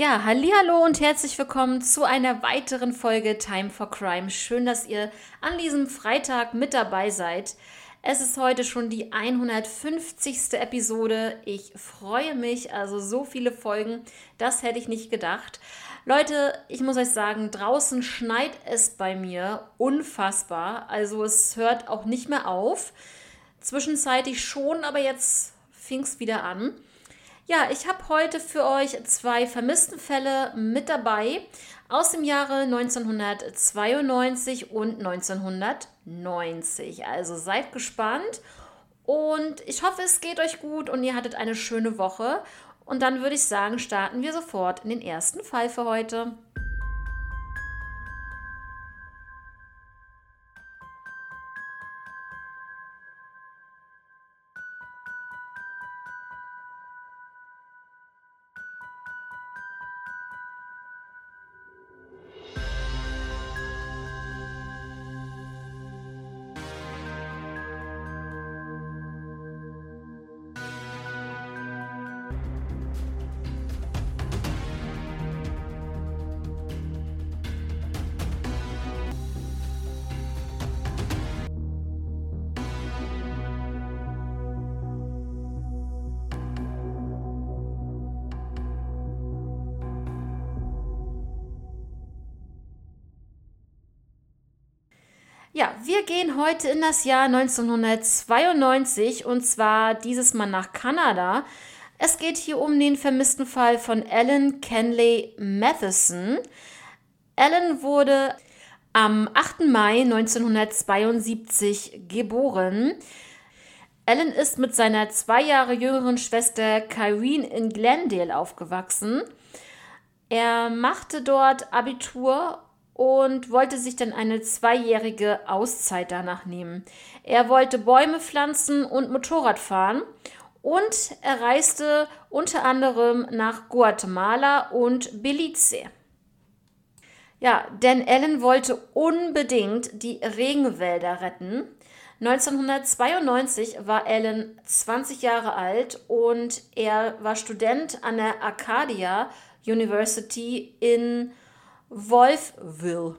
Ja, hallo und herzlich willkommen zu einer weiteren Folge Time for Crime. Schön, dass ihr an diesem Freitag mit dabei seid. Es ist heute schon die 150. Episode. Ich freue mich, also so viele Folgen, das hätte ich nicht gedacht. Leute, ich muss euch sagen, draußen schneit es bei mir unfassbar. Also es hört auch nicht mehr auf. Zwischenzeitlich schon, aber jetzt fing es wieder an. Ja, ich habe heute für euch zwei vermissten Fälle mit dabei aus dem Jahre 1992 und 1990. Also seid gespannt und ich hoffe, es geht euch gut und ihr hattet eine schöne Woche. Und dann würde ich sagen, starten wir sofort in den ersten Fall für heute. Ja, wir gehen heute in das Jahr 1992 und zwar dieses Mal nach Kanada. Es geht hier um den vermissten Fall von Alan Kenley Matheson. Alan wurde am 8. Mai 1972 geboren. Alan ist mit seiner zwei Jahre jüngeren Schwester Kyrene in Glendale aufgewachsen. Er machte dort Abitur und wollte sich dann eine zweijährige Auszeit danach nehmen. Er wollte Bäume pflanzen und Motorrad fahren und er reiste unter anderem nach Guatemala und Belize. Ja, denn Ellen wollte unbedingt die Regenwälder retten. 1992 war Ellen 20 Jahre alt und er war Student an der Arcadia University in Wolfville.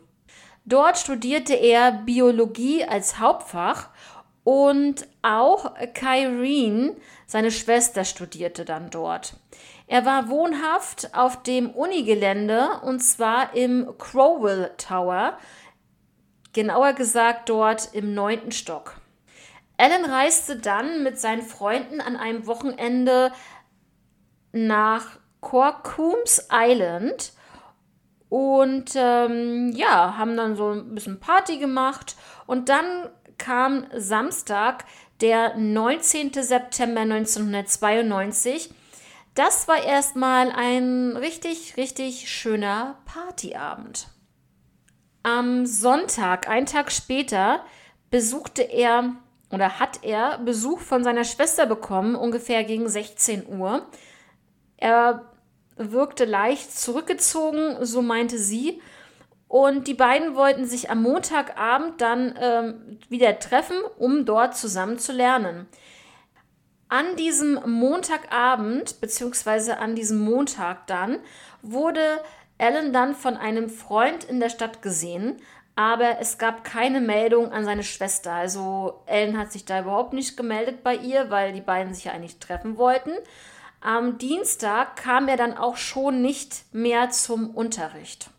Dort studierte er Biologie als Hauptfach und auch Kyrene, seine Schwester, studierte dann dort. Er war wohnhaft auf dem Unigelände und zwar im Crowell Tower, genauer gesagt dort im neunten Stock. Alan reiste dann mit seinen Freunden an einem Wochenende nach Corcombs Island und ähm, ja, haben dann so ein bisschen Party gemacht. Und dann kam Samstag, der 19. September 1992. Das war erstmal ein richtig, richtig schöner Partyabend. Am Sonntag, einen Tag später, besuchte er oder hat er Besuch von seiner Schwester bekommen, ungefähr gegen 16 Uhr. Er wirkte leicht zurückgezogen, so meinte sie. Und die beiden wollten sich am Montagabend dann ähm, wieder treffen, um dort zusammen zu lernen. An diesem Montagabend, beziehungsweise an diesem Montag dann, wurde Alan dann von einem Freund in der Stadt gesehen, aber es gab keine Meldung an seine Schwester. Also Alan hat sich da überhaupt nicht gemeldet bei ihr, weil die beiden sich ja eigentlich treffen wollten. Am Dienstag kam er dann auch schon nicht mehr zum Unterricht.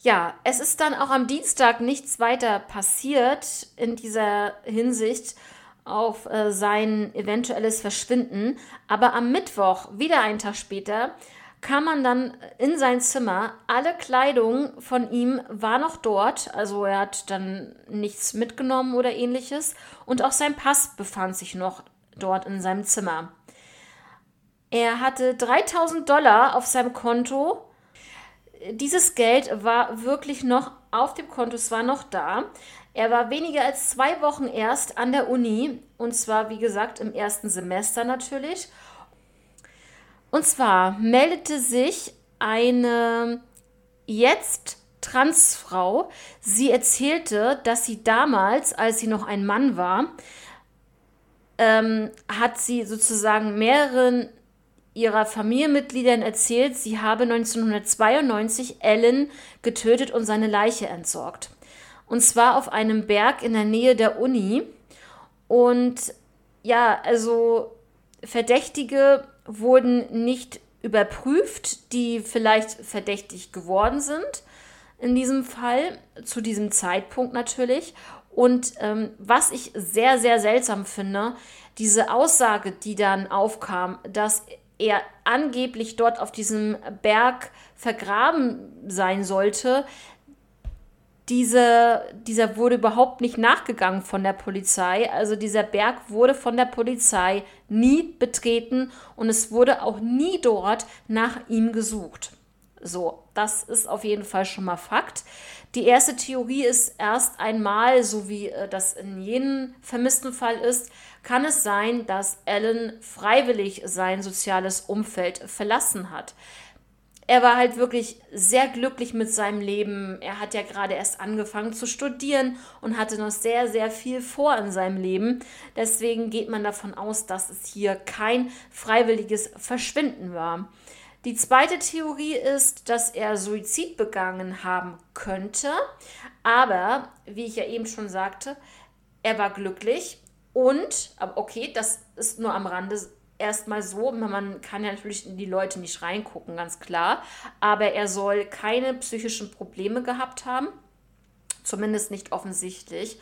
Ja, es ist dann auch am Dienstag nichts weiter passiert in dieser Hinsicht auf äh, sein eventuelles Verschwinden. Aber am Mittwoch, wieder einen Tag später, kam man dann in sein Zimmer. Alle Kleidung von ihm war noch dort, also er hat dann nichts mitgenommen oder ähnliches. Und auch sein Pass befand sich noch dort in seinem Zimmer. Er hatte 3000 Dollar auf seinem Konto. Dieses Geld war wirklich noch auf dem Konto, es war noch da. Er war weniger als zwei Wochen erst an der Uni und zwar, wie gesagt, im ersten Semester natürlich. Und zwar meldete sich eine jetzt Transfrau. Sie erzählte, dass sie damals, als sie noch ein Mann war, ähm, hat sie sozusagen mehreren ihrer Familienmitgliedern erzählt, sie habe 1992 Ellen getötet und seine Leiche entsorgt. Und zwar auf einem Berg in der Nähe der Uni. Und ja, also Verdächtige wurden nicht überprüft, die vielleicht verdächtig geworden sind. In diesem Fall, zu diesem Zeitpunkt natürlich. Und ähm, was ich sehr, sehr seltsam finde, diese Aussage, die dann aufkam, dass er angeblich dort auf diesem Berg vergraben sein sollte, diese, dieser wurde überhaupt nicht nachgegangen von der Polizei. Also dieser Berg wurde von der Polizei nie betreten und es wurde auch nie dort nach ihm gesucht. So, das ist auf jeden Fall schon mal Fakt. Die erste Theorie ist erst einmal, so wie äh, das in jedem vermissten Fall ist, kann es sein, dass Alan freiwillig sein soziales Umfeld verlassen hat. Er war halt wirklich sehr glücklich mit seinem Leben. Er hat ja gerade erst angefangen zu studieren und hatte noch sehr, sehr viel vor in seinem Leben. Deswegen geht man davon aus, dass es hier kein freiwilliges Verschwinden war. Die zweite Theorie ist, dass er Suizid begangen haben könnte, aber wie ich ja eben schon sagte, er war glücklich und, okay, das ist nur am Rande erstmal so, man kann ja natürlich in die Leute nicht reingucken, ganz klar, aber er soll keine psychischen Probleme gehabt haben, zumindest nicht offensichtlich.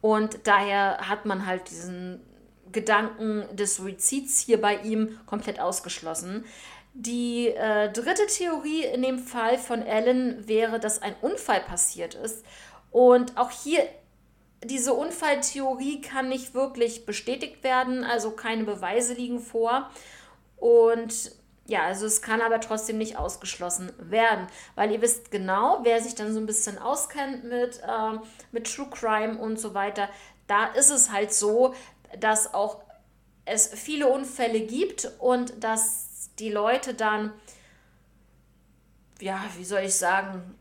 Und daher hat man halt diesen Gedanken des Suizids hier bei ihm komplett ausgeschlossen. Die äh, dritte Theorie in dem Fall von Ellen wäre, dass ein Unfall passiert ist. Und auch hier, diese Unfalltheorie kann nicht wirklich bestätigt werden, also keine Beweise liegen vor. Und ja, also es kann aber trotzdem nicht ausgeschlossen werden, weil ihr wisst genau, wer sich dann so ein bisschen auskennt mit, äh, mit True Crime und so weiter, da ist es halt so, dass auch es viele Unfälle gibt und dass die Leute dann, ja, wie soll ich sagen,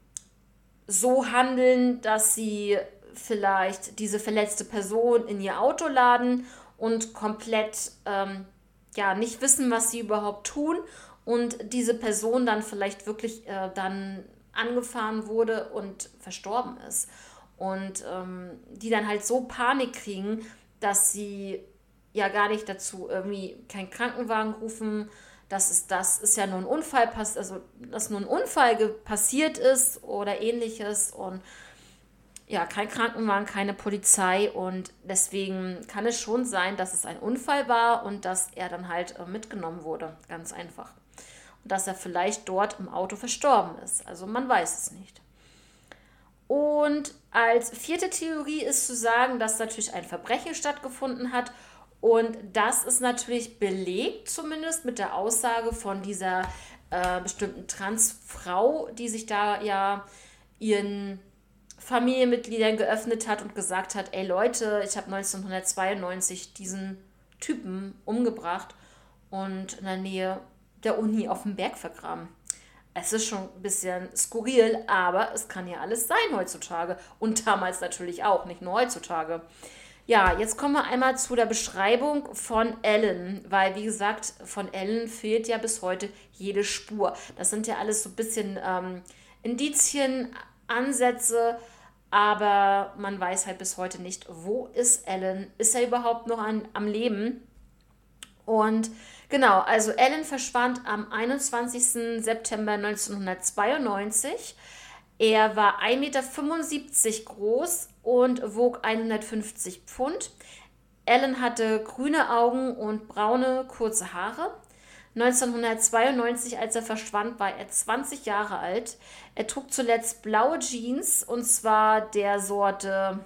so handeln, dass sie vielleicht diese verletzte Person in ihr Auto laden und komplett ähm, ja nicht wissen, was sie überhaupt tun und diese Person dann vielleicht wirklich äh, dann angefahren wurde und verstorben ist. Und ähm, die dann halt so Panik kriegen, dass sie ja gar nicht dazu irgendwie keinen Krankenwagen rufen dass es das ist ja nur ein Unfall also dass nur ein Unfall passiert ist oder ähnliches und ja, kein Krankenwagen, keine Polizei und deswegen kann es schon sein, dass es ein Unfall war und dass er dann halt äh, mitgenommen wurde, ganz einfach. Und dass er vielleicht dort im Auto verstorben ist. Also man weiß es nicht. Und als vierte Theorie ist zu sagen, dass natürlich ein Verbrechen stattgefunden hat und das ist natürlich belegt, zumindest mit der Aussage von dieser äh, bestimmten Transfrau, die sich da ja ihren Familienmitgliedern geöffnet hat und gesagt hat, ey Leute, ich habe 1992 diesen Typen umgebracht und in der Nähe der Uni auf dem Berg vergraben. Es ist schon ein bisschen skurril, aber es kann ja alles sein heutzutage und damals natürlich auch, nicht nur heutzutage. Ja, jetzt kommen wir einmal zu der Beschreibung von Ellen, weil wie gesagt, von Ellen fehlt ja bis heute jede Spur. Das sind ja alles so ein bisschen ähm, Indizien, Ansätze, aber man weiß halt bis heute nicht, wo ist Ellen? Ist er überhaupt noch an, am Leben? Und genau, also Ellen verschwand am 21. September 1992. Er war 1,75 Meter groß und wog 150 Pfund. Ellen hatte grüne Augen und braune, kurze Haare. 1992, als er verschwand, war er 20 Jahre alt. Er trug zuletzt blaue Jeans und zwar der Sorte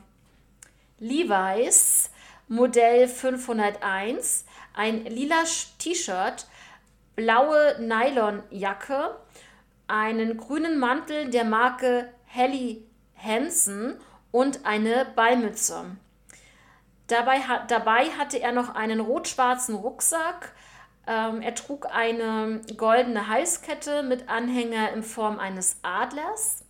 Levi's Modell 501, ein lila T-Shirt, blaue Nylonjacke einen grünen Mantel der Marke Helly Hansen und eine Ballmütze. Dabei, dabei hatte er noch einen rot-schwarzen Rucksack. Ähm, er trug eine goldene Halskette mit Anhänger in Form eines Adlers.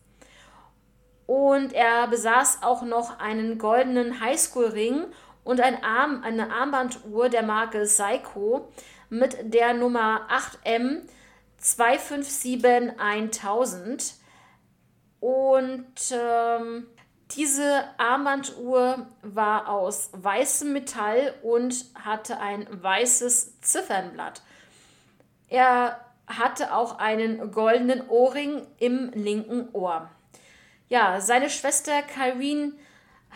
Und er besaß auch noch einen goldenen Highschool-Ring und ein Arm, eine Armbanduhr der Marke Seiko mit der Nummer 8M 257 1000. Und ähm, diese Armbanduhr war aus weißem Metall und hatte ein weißes Ziffernblatt. Er hatte auch einen goldenen Ohrring im linken Ohr. Ja, seine Schwester Kyrene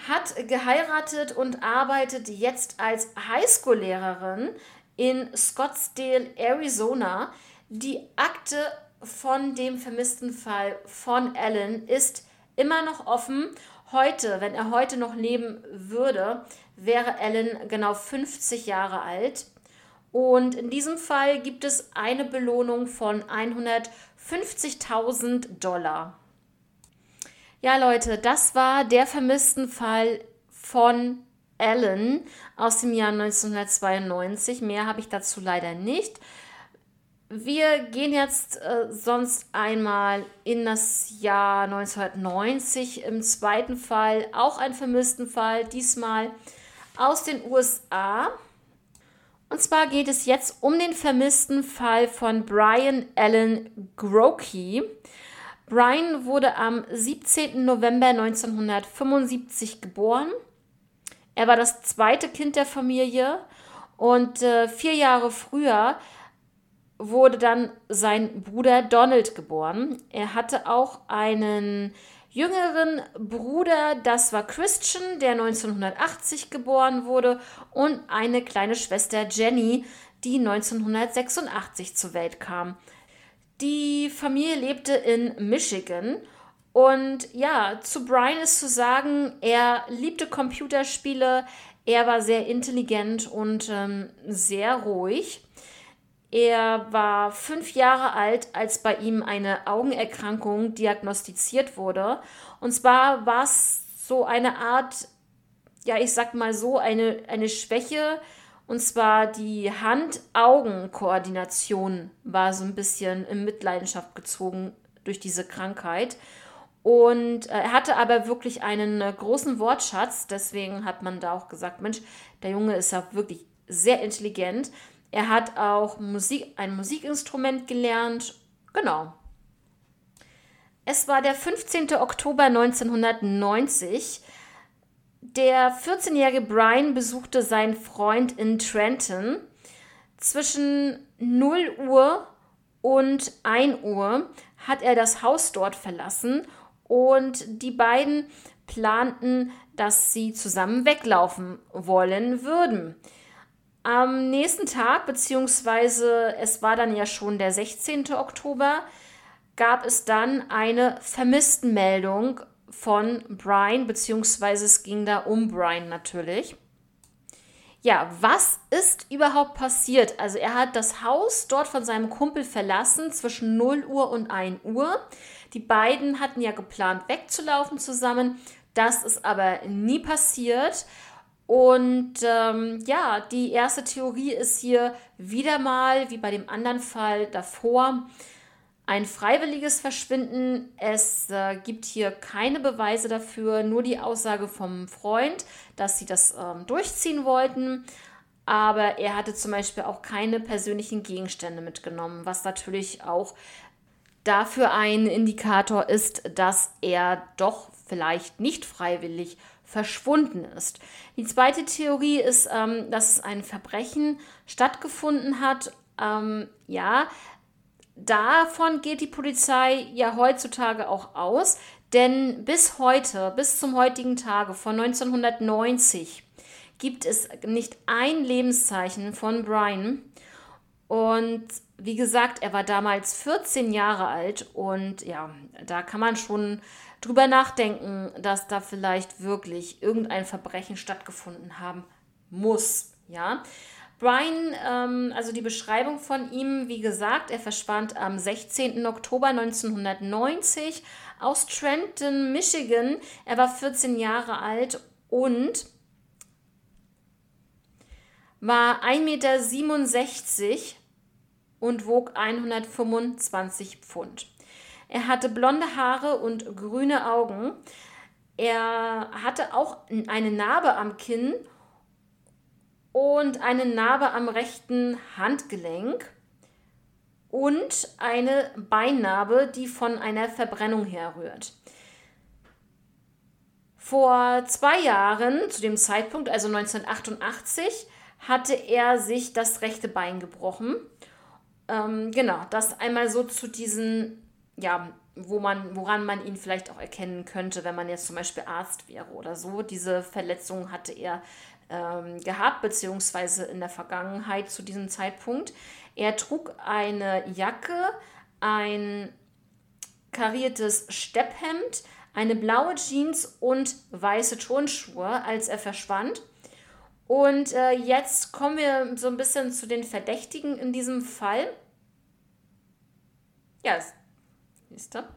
hat geheiratet und arbeitet jetzt als Highschool-Lehrerin in Scottsdale, Arizona. Die Akte von dem vermissten Fall von Alan ist immer noch offen. Heute, wenn er heute noch leben würde, wäre Alan genau 50 Jahre alt. Und in diesem Fall gibt es eine Belohnung von 150.000 Dollar. Ja, Leute, das war der vermissten Fall von Alan aus dem Jahr 1992. Mehr habe ich dazu leider nicht. Wir gehen jetzt äh, sonst einmal in das Jahr 1990. Im zweiten Fall auch ein vermissten Fall, diesmal aus den USA. Und zwar geht es jetzt um den vermissten Fall von Brian Allen Grokey. Brian wurde am 17. November 1975 geboren. Er war das zweite Kind der Familie und äh, vier Jahre früher wurde dann sein Bruder Donald geboren. Er hatte auch einen jüngeren Bruder, das war Christian, der 1980 geboren wurde, und eine kleine Schwester Jenny, die 1986 zur Welt kam. Die Familie lebte in Michigan. Und ja, zu Brian ist zu sagen, er liebte Computerspiele, er war sehr intelligent und ähm, sehr ruhig. Er war fünf Jahre alt, als bei ihm eine Augenerkrankung diagnostiziert wurde. Und zwar war es so eine Art, ja, ich sag mal so, eine, eine Schwäche, und zwar die Hand-Augen-Koordination war so ein bisschen in Mitleidenschaft gezogen durch diese Krankheit. Und äh, er hatte aber wirklich einen äh, großen Wortschatz. Deswegen hat man da auch gesagt, Mensch, der Junge ist ja wirklich sehr intelligent. Er hat auch Musik, ein Musikinstrument gelernt. Genau. Es war der 15. Oktober 1990. Der 14-jährige Brian besuchte seinen Freund in Trenton. Zwischen 0 Uhr und 1 Uhr hat er das Haus dort verlassen und die beiden planten, dass sie zusammen weglaufen wollen würden. Am nächsten Tag, beziehungsweise es war dann ja schon der 16. Oktober, gab es dann eine Vermisstenmeldung von Brian, beziehungsweise es ging da um Brian natürlich. Ja, was ist überhaupt passiert? Also er hat das Haus dort von seinem Kumpel verlassen zwischen 0 Uhr und 1 Uhr. Die beiden hatten ja geplant, wegzulaufen zusammen. Das ist aber nie passiert. Und ähm, ja, die erste Theorie ist hier wieder mal, wie bei dem anderen Fall davor, ein freiwilliges Verschwinden. Es äh, gibt hier keine Beweise dafür, nur die Aussage vom Freund, dass sie das ähm, durchziehen wollten. Aber er hatte zum Beispiel auch keine persönlichen Gegenstände mitgenommen, was natürlich auch dafür ein Indikator ist, dass er doch vielleicht nicht freiwillig verschwunden ist. Die zweite Theorie ist, ähm, dass ein Verbrechen stattgefunden hat. Ähm, ja, davon geht die Polizei ja heutzutage auch aus, denn bis heute, bis zum heutigen Tage von 1990, gibt es nicht ein Lebenszeichen von Brian. Und wie gesagt, er war damals 14 Jahre alt und ja, da kann man schon drüber nachdenken, dass da vielleicht wirklich irgendein Verbrechen stattgefunden haben muss. Ja, Brian, ähm, also die Beschreibung von ihm, wie gesagt, er verschwand am 16. Oktober 1990 aus Trenton, Michigan. Er war 14 Jahre alt und war 1,67 Meter und wog 125 Pfund. Er hatte blonde Haare und grüne Augen. Er hatte auch eine Narbe am Kinn und eine Narbe am rechten Handgelenk und eine Beinnarbe, die von einer Verbrennung herrührt. Vor zwei Jahren, zu dem Zeitpunkt, also 1988, hatte er sich das rechte Bein gebrochen. Ähm, genau, das einmal so zu diesen, ja, wo man, woran man ihn vielleicht auch erkennen könnte, wenn man jetzt zum Beispiel Arzt wäre oder so. Diese Verletzung hatte er ähm, gehabt, beziehungsweise in der Vergangenheit zu diesem Zeitpunkt. Er trug eine Jacke, ein kariertes Stepphemd, eine blaue Jeans und weiße Turnschuhe, als er verschwand. Und äh, jetzt kommen wir so ein bisschen zu den Verdächtigen in diesem Fall. Ja, ist er.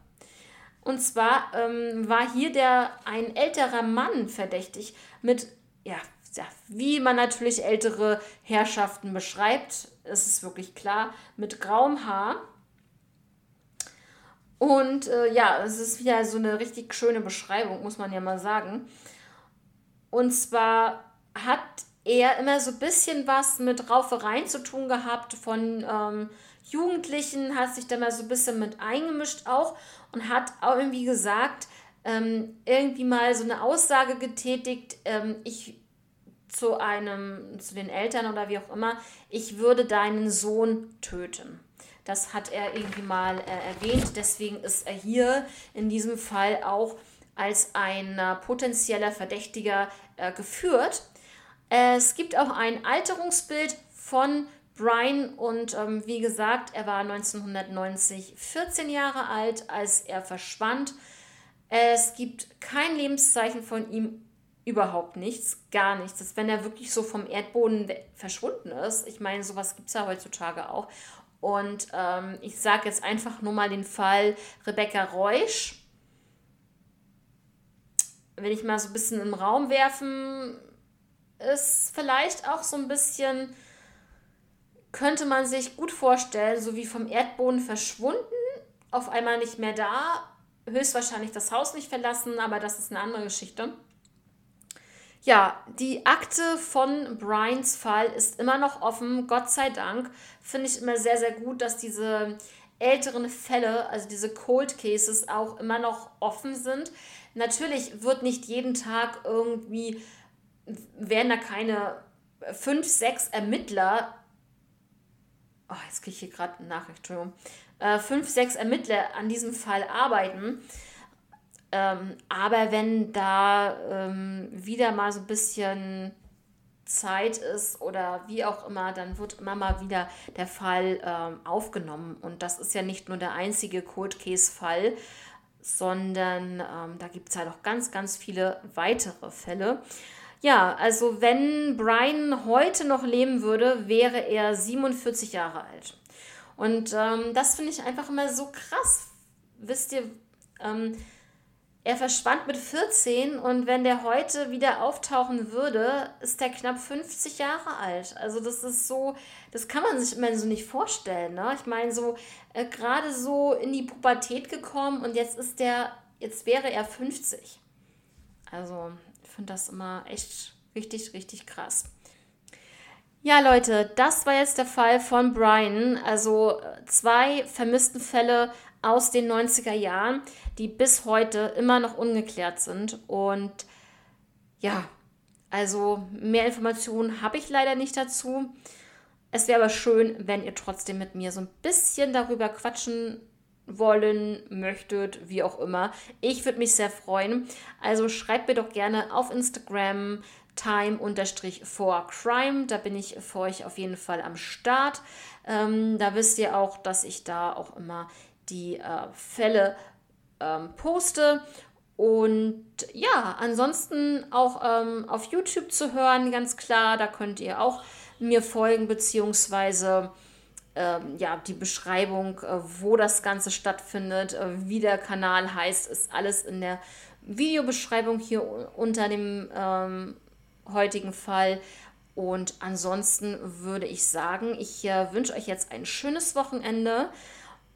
Und zwar ähm, war hier der ein älterer Mann verdächtig mit, ja, ja, wie man natürlich ältere Herrschaften beschreibt, ist es wirklich klar, mit grauem Haar. Und äh, ja, es ist wieder so eine richtig schöne Beschreibung, muss man ja mal sagen. Und zwar hat er immer so ein bisschen was mit Raufereien zu tun gehabt von ähm, Jugendlichen, hat sich da mal so ein bisschen mit eingemischt auch und hat auch irgendwie gesagt, ähm, irgendwie mal so eine Aussage getätigt, ähm, ich zu einem, zu den Eltern oder wie auch immer, ich würde deinen Sohn töten. Das hat er irgendwie mal äh, erwähnt. Deswegen ist er hier in diesem Fall auch als ein äh, potenzieller Verdächtiger äh, geführt. Es gibt auch ein Alterungsbild von Brian und ähm, wie gesagt, er war 1990 14 Jahre alt, als er verschwand. Es gibt kein Lebenszeichen von ihm überhaupt nichts, gar nichts. Das, wenn er wirklich so vom Erdboden verschwunden ist. Ich meine, sowas gibt es ja heutzutage auch. Und ähm, ich sage jetzt einfach nur mal den Fall Rebecca Reusch. Wenn ich mal so ein bisschen im Raum werfen, ist vielleicht auch so ein bisschen, könnte man sich gut vorstellen, so wie vom Erdboden verschwunden, auf einmal nicht mehr da, höchstwahrscheinlich das Haus nicht verlassen, aber das ist eine andere Geschichte. Ja, die Akte von Brians Fall ist immer noch offen, Gott sei Dank. Finde ich immer sehr, sehr gut, dass diese älteren Fälle, also diese Cold Cases, auch immer noch offen sind. Natürlich wird nicht jeden Tag irgendwie, werden da keine fünf, sechs Ermittler, oh, jetzt kriege ich hier gerade eine Nachricht, Entschuldigung, äh, fünf, sechs Ermittler an diesem Fall arbeiten. Ähm, aber wenn da ähm, wieder mal so ein bisschen Zeit ist oder wie auch immer, dann wird immer mal wieder der Fall ähm, aufgenommen. Und das ist ja nicht nur der einzige Cold Case-Fall, sondern ähm, da gibt es halt auch ganz, ganz viele weitere Fälle. Ja, also wenn Brian heute noch leben würde, wäre er 47 Jahre alt. Und ähm, das finde ich einfach immer so krass. Wisst ihr, ähm, er verschwand mit 14 und wenn der heute wieder auftauchen würde, ist er knapp 50 Jahre alt. Also das ist so, das kann man sich immer so nicht vorstellen. Ne? Ich meine, so äh, gerade so in die Pubertät gekommen und jetzt ist der, jetzt wäre er 50. Also finde das immer echt richtig, richtig krass. Ja, Leute, das war jetzt der Fall von Brian. Also äh, zwei vermissten Fälle aus den 90er Jahren, die bis heute immer noch ungeklärt sind. Und ja, also mehr Informationen habe ich leider nicht dazu. Es wäre aber schön, wenn ihr trotzdem mit mir so ein bisschen darüber quatschen wollen möchtet, wie auch immer. Ich würde mich sehr freuen. Also schreibt mir doch gerne auf Instagram time-for-crime. Da bin ich für euch auf jeden Fall am Start. Ähm, da wisst ihr auch, dass ich da auch immer die äh, Fälle ähm, poste. Und ja, ansonsten auch ähm, auf YouTube zu hören, ganz klar, da könnt ihr auch mir folgen, beziehungsweise ja, die Beschreibung, äh, wo das Ganze stattfindet, äh, wie der Kanal heißt, ist alles in der Videobeschreibung hier unter dem ähm, heutigen Fall. Und ansonsten würde ich sagen, ich äh, wünsche euch jetzt ein schönes Wochenende.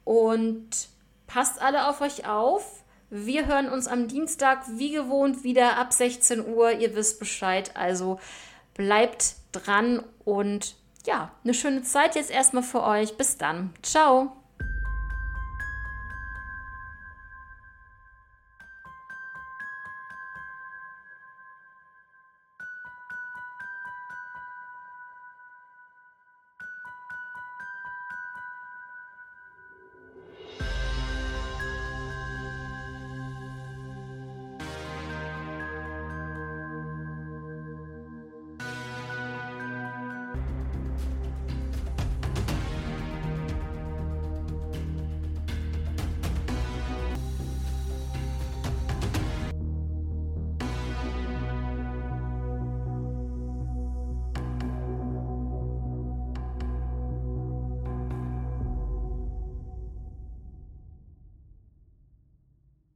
Und passt alle auf euch auf. Wir hören uns am Dienstag wie gewohnt wieder ab 16 Uhr. Ihr wisst Bescheid. Also bleibt dran und ja, eine schöne Zeit jetzt erstmal für euch. Bis dann. Ciao.